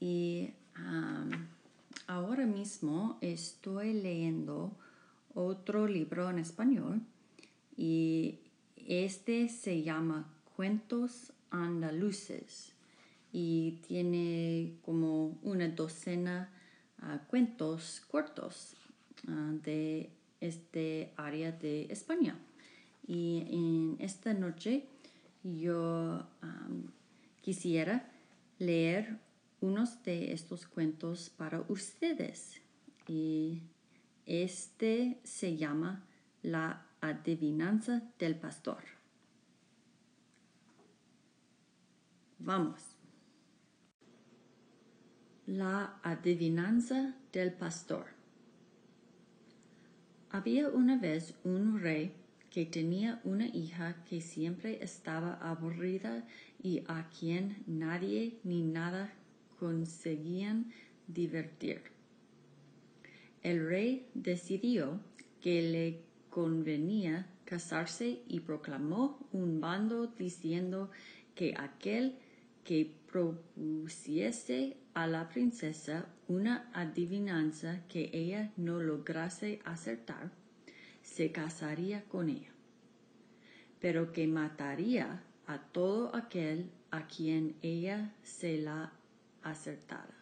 y ahora mismo estoy leyendo otro libro en español y este se llama Cuentos Andaluces y tiene como una docena de cuentos cortos ah, de este área de España. Y en esta noche yo quisiera leer unos de estos cuentos para ustedes. Y este se llama La adivinanza del pastor. Vamos. La adivinanza del pastor. Había una vez un rey que tenía una hija que siempre estaba aburrida y a quien nadie ni nada conseguían divertir. El rey decidió que le convenía casarse y proclamó un bando diciendo que aquel que propusiese a la princesa una adivinanza que ella no lograse acertar, se casaría con ella, pero que mataría a todo aquel a quien ella se la acertada.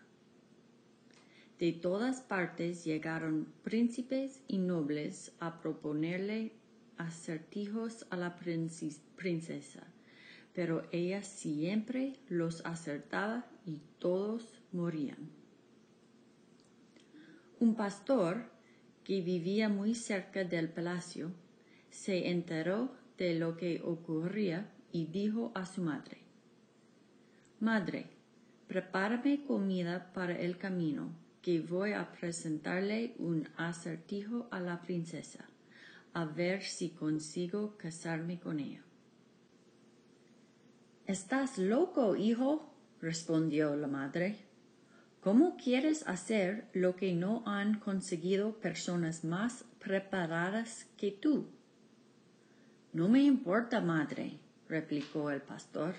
De todas partes llegaron príncipes y nobles a proponerle acertijos a la princesa, pero ella siempre los acertaba y todos morían. Un pastor que vivía muy cerca del palacio se enteró de lo que ocurría y dijo a su madre, Madre, prepárame comida para el camino, que voy a presentarle un acertijo a la princesa, a ver si consigo casarme con ella. Estás loco, hijo, respondió la madre. ¿Cómo quieres hacer lo que no han conseguido personas más preparadas que tú? No me importa, madre, replicó el pastor.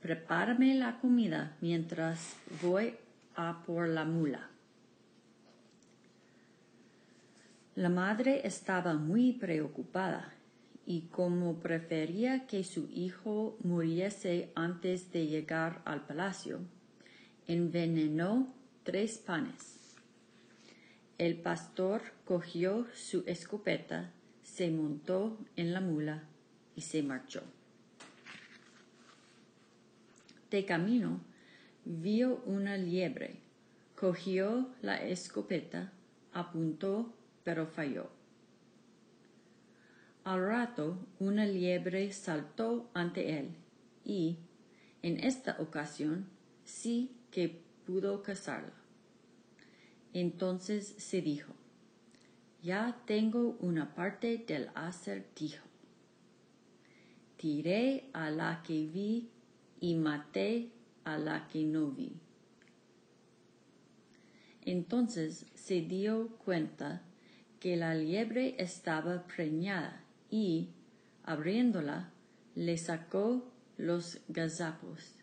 Prepárame la comida mientras voy a por la mula. La madre estaba muy preocupada y como prefería que su hijo muriese antes de llegar al palacio, envenenó tres panes. El pastor cogió su escopeta, se montó en la mula y se marchó. De camino vio una liebre, cogió la escopeta, apuntó, pero falló. Al rato una liebre saltó ante él y, en esta ocasión, sí que pudo cazarla. Entonces se dijo, ya tengo una parte del acertijo. Tiré a la que vi y maté a la que no vi. Entonces se dio cuenta que la liebre estaba preñada y, abriéndola, le sacó los gazapos,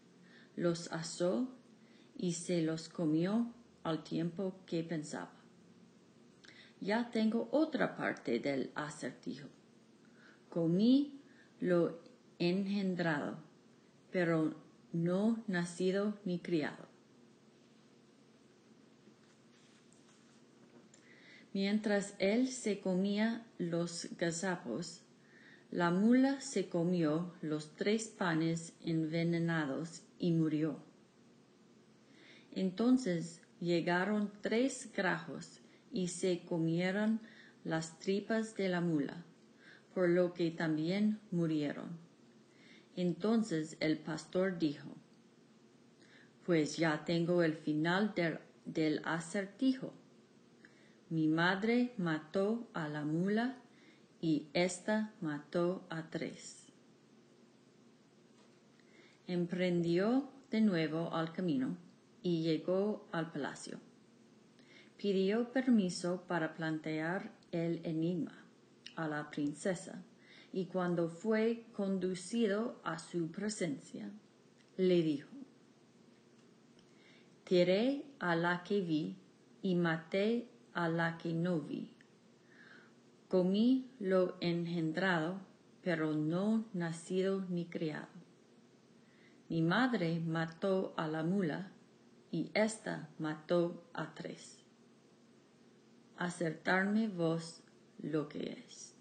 los asó y se los comió al tiempo que pensaba. Ya tengo otra parte del acertijo. Comí lo engendrado pero no nacido ni criado. Mientras él se comía los gazapos, la mula se comió los tres panes envenenados y murió. Entonces llegaron tres grajos y se comieron las tripas de la mula, por lo que también murieron. Entonces el pastor dijo, pues ya tengo el final del, acertijo. Mi madre mató a la mula y ésta mató a tres. Emprendió de nuevo al camino y llegó al palacio. Pidió permiso para plantear el enigma a la princesa y cuando fue conducido a su presencia, le dijo, Tiré a la que vi y maté a la que no vi. Comí lo engendrado, pero no nacido ni criado. Mi madre mató a la mula y ésta mató a tres. Acertarme vos lo que es.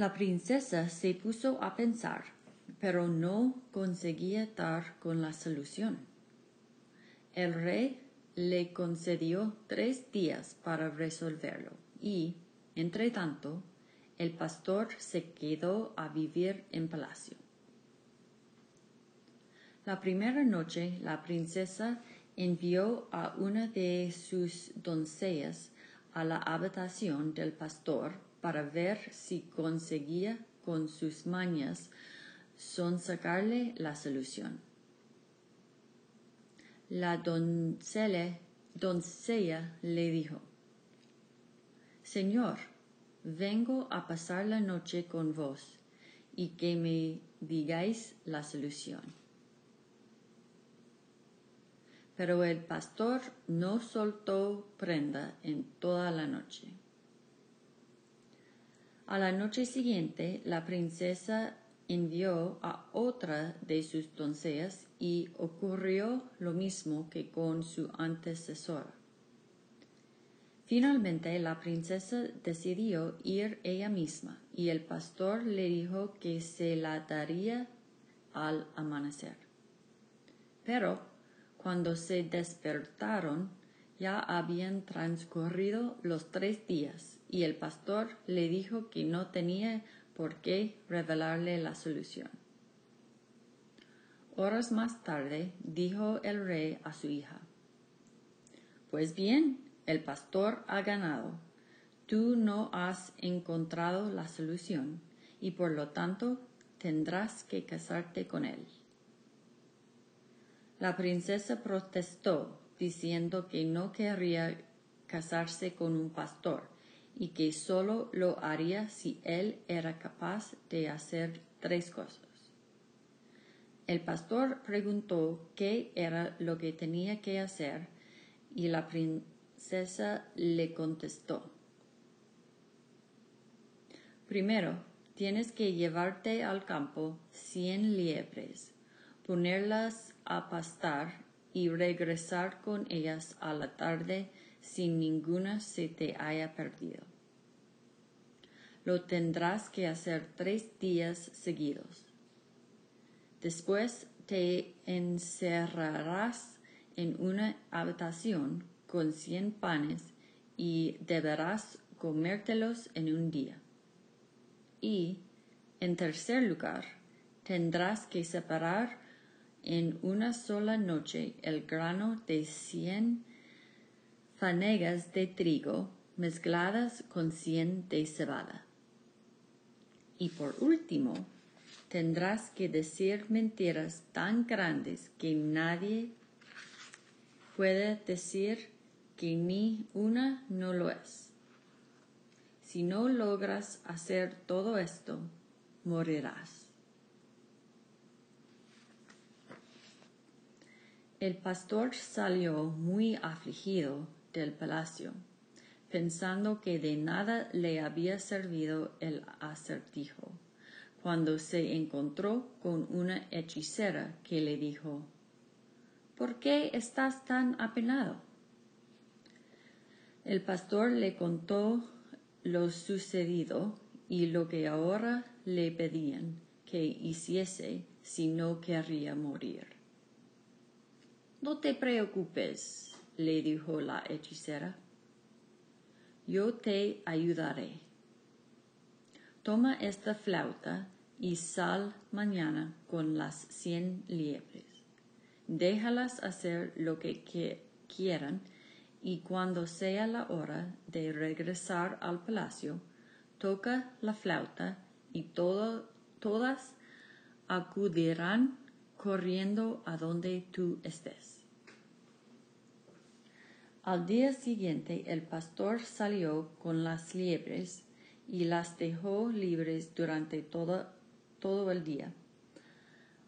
La princesa se puso a pensar, pero no conseguía dar con la solución. El rey le concedió tres días para resolverlo y, entre tanto, el pastor se quedó a vivir en palacio. La primera noche la princesa envió a una de sus doncellas a la habitación del pastor para ver si conseguía con sus mañas sonsacarle la solución. La doncella, doncella le dijo, Señor, vengo a pasar la noche con vos y que me digáis la solución. Pero el pastor no soltó prenda en toda la noche. A la noche siguiente, la princesa envió a otra de sus doncellas y ocurrió lo mismo que con su antecesora. Finalmente la princesa decidió ir ella misma y el pastor le dijo que se la daría al amanecer. Pero cuando se despertaron ya habían transcurrido los tres días y el pastor le dijo que no tenía por qué revelarle la solución. Horas más tarde dijo el rey a su hija, Pues bien, el pastor ha ganado. Tú no has encontrado la solución y por lo tanto tendrás que casarte con él. La princesa protestó diciendo que no querría casarse con un pastor y que solo lo haría si él era capaz de hacer tres cosas. El pastor preguntó qué era lo que tenía que hacer y la princesa le contestó. Primero, tienes que llevarte al campo cien liebres, ponerlas a pastar y regresar con ellas a la tarde sin ninguna se te haya perdido. Lo tendrás que hacer tres días seguidos. Después te encerrarás en una habitación con cien panes y deberás comértelos en un día. Y, en tercer lugar, tendrás que separar en una sola noche el grano de cien fanegas de trigo mezcladas con cien de cebada. Y por último, tendrás que decir mentiras tan grandes que nadie puede decir que ni una no lo es. Si no logras hacer todo esto, morirás. El pastor salió muy afligido del palacio pensando que de nada le había servido el acertijo, cuando se encontró con una hechicera que le dijo ¿Por qué estás tan apenado? El pastor le contó lo sucedido y lo que ahora le pedían que hiciese si no querría morir. No te preocupes, le dijo la hechicera yo te ayudaré. Toma esta flauta y sal mañana con las cien liebres. Déjalas hacer lo que quieran y cuando sea la hora de regresar al palacio, toca la flauta y todas acudirán corriendo a donde tú estés. Al día siguiente el pastor salió con las liebres y las dejó libres durante todo, todo el día.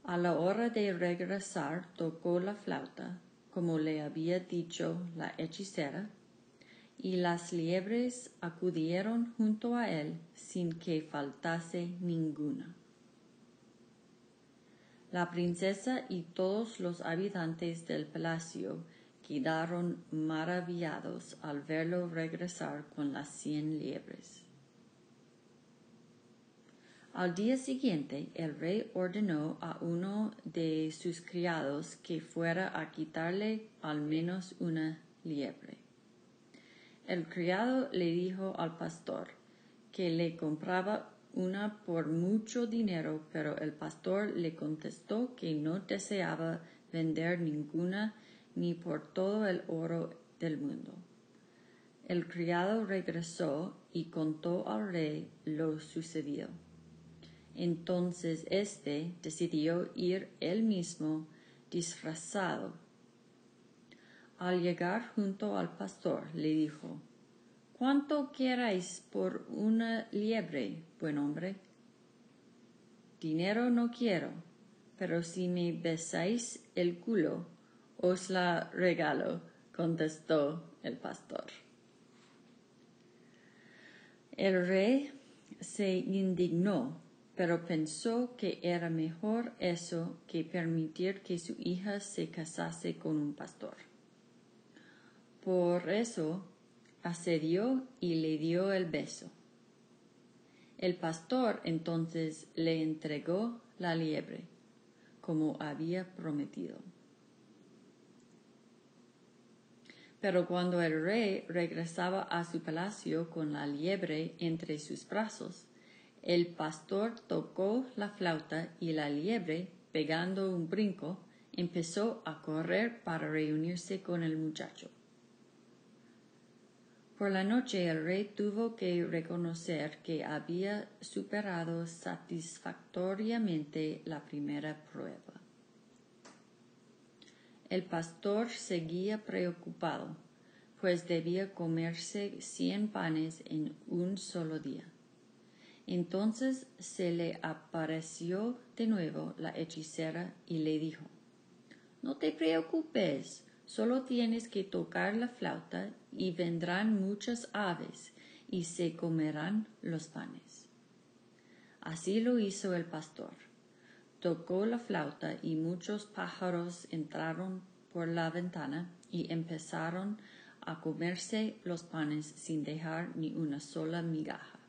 A la hora de regresar tocó la flauta, como le había dicho la hechicera, y las liebres acudieron junto a él sin que faltase ninguna. La princesa y todos los habitantes del palacio quedaron maravillados al verlo regresar con las cien liebres. Al día siguiente el rey ordenó a uno de sus criados que fuera a quitarle al menos una liebre. El criado le dijo al pastor que le compraba una por mucho dinero, pero el pastor le contestó que no deseaba vender ninguna ni por todo el oro del mundo. El criado regresó y contó al rey lo sucedido. Entonces éste decidió ir él mismo disfrazado. Al llegar junto al pastor, le dijo, ¿Cuánto queráis por una liebre, buen hombre? Dinero no quiero, pero si me besáis el culo, os la regalo, contestó el pastor. El rey se indignó, pero pensó que era mejor eso que permitir que su hija se casase con un pastor. Por eso accedió y le dio el beso. El pastor entonces le entregó la liebre, como había prometido. Pero cuando el rey regresaba a su palacio con la liebre entre sus brazos, el pastor tocó la flauta y la liebre, pegando un brinco, empezó a correr para reunirse con el muchacho. Por la noche el rey tuvo que reconocer que había superado satisfactoriamente la primera prueba. El pastor seguía preocupado, pues debía comerse cien panes en un solo día. Entonces se le apareció de nuevo la hechicera y le dijo, No te preocupes, Solo tienes que tocar la flauta y vendrán muchas aves y se comerán los panes. Así lo hizo el pastor. Tocó la flauta y muchos pájaros entraron por la ventana y empezaron a comerse los panes sin dejar ni una sola migaja.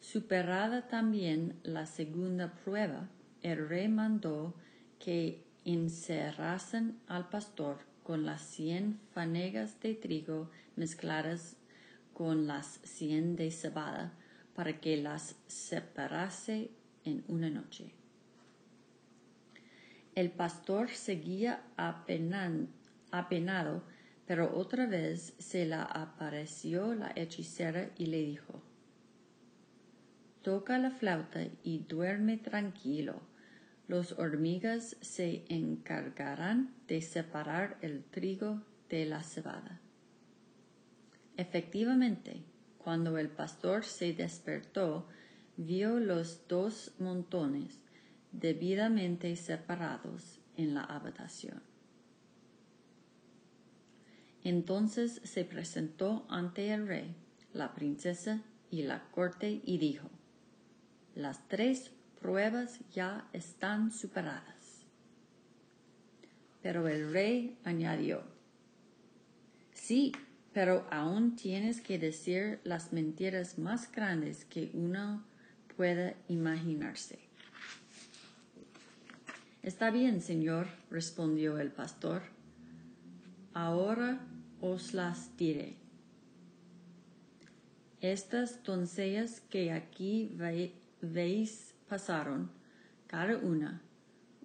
Superada también la segunda prueba, el rey mandó que encerrasen al pastor con las cien fanegas de trigo mezcladas con las cien de cebada para que las separase en una noche. El pastor seguía apenado, pero otra vez se le apareció la hechicera y le dijo, Toca la flauta y duerme tranquilo los hormigas se encargarán de separar el trigo de la cebada. Efectivamente, cuando el pastor se despertó, vio los dos montones debidamente separados en la habitación. Entonces se presentó ante el rey, la princesa y la corte y dijo, las tres pruebas ya están superadas. Pero el rey añadió, sí, pero aún tienes que decir las mentiras más grandes que uno pueda imaginarse. Está bien, señor, respondió el pastor. Ahora os las diré. Estas doncellas que aquí veis pasaron, cada una,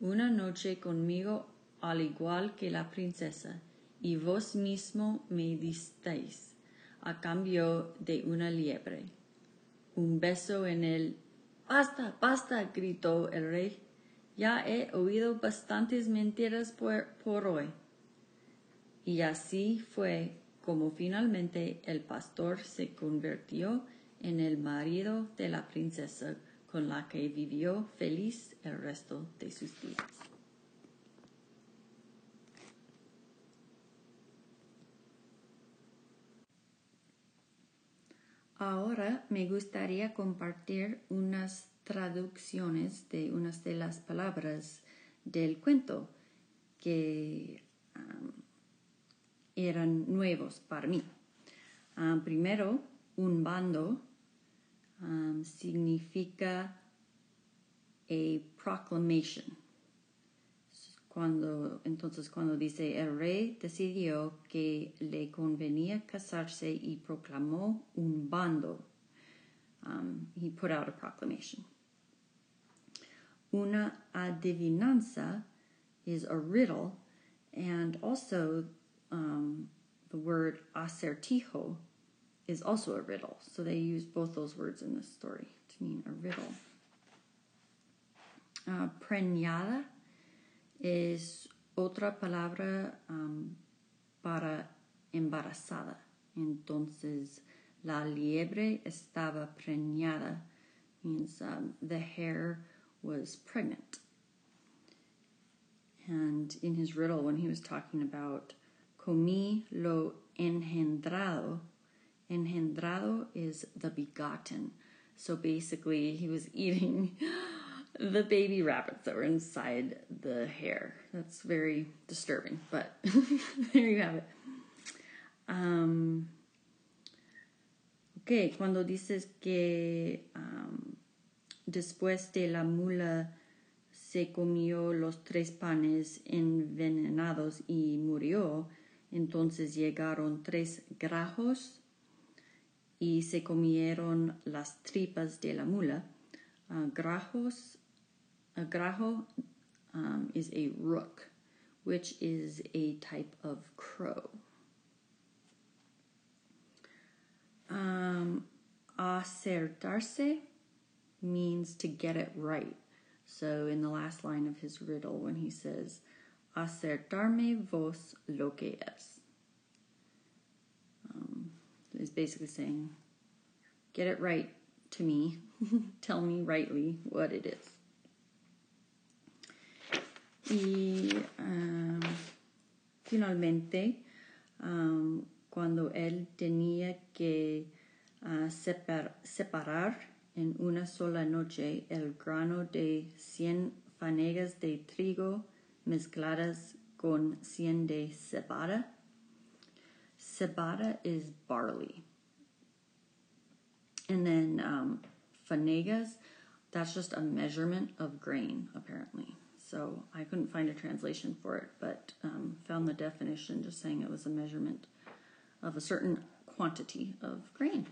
una noche conmigo al igual que la princesa, y vos mismo me disteis a cambio de una liebre. Un beso en el... Basta, basta, gritó el rey. Ya he oído bastantes mentiras por, por hoy. Y así fue como finalmente el pastor se convirtió en el marido de la princesa con la que vivió feliz el resto de sus días. Ahora me gustaría compartir unas traducciones de unas de las palabras del cuento que eran nuevos para mí. Primero, un bando significa a proclamation cuando, entonces, cuando dice el rey decidió que le convenía casarse y proclamó un bando, um, he put out a proclamation. Una adivinanza is a riddle, and also um, the word acertijo is also a riddle. So they use both those words in this story to mean a riddle. Uh, preñada es otra palabra um, para embarazada. Entonces, la liebre estaba preñada, means um, the hare was pregnant. And in his riddle, when he was talking about comí lo engendrado, engendrado is the begotten. So basically, he was eating the baby rabbits that were inside the hair. That's very disturbing, but there you have it. Um, ok, cuando dices que um, después de la mula se comió los tres panes envenenados y murió, entonces llegaron tres grajos y se comieron las tripas de la mula. Uh, grajos grajo um, is a rook, which is a type of crow. Um, acertarse means to get it right. So in the last line of his riddle, when he says, acertarme vos lo que es, um, he's basically saying, get it right to me, tell me rightly what it is. Y um, finalmente, um, cuando él tenía que uh, separ, separar en una sola noche el grano de 100 fanegas de trigo mezcladas con 100 de cebada. Cebada is barley. And then um, fanegas, that's just a measurement of grain, apparently. So I couldn't find a translation for it, but um, found the definition just saying it was a measurement of a certain quantity of grain.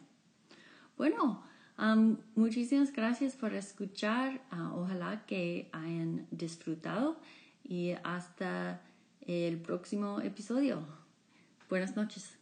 Bueno, um, muchísimas gracias por escuchar. Uh, ojalá que hayan disfrutado y hasta el próximo episodio. Buenas noches.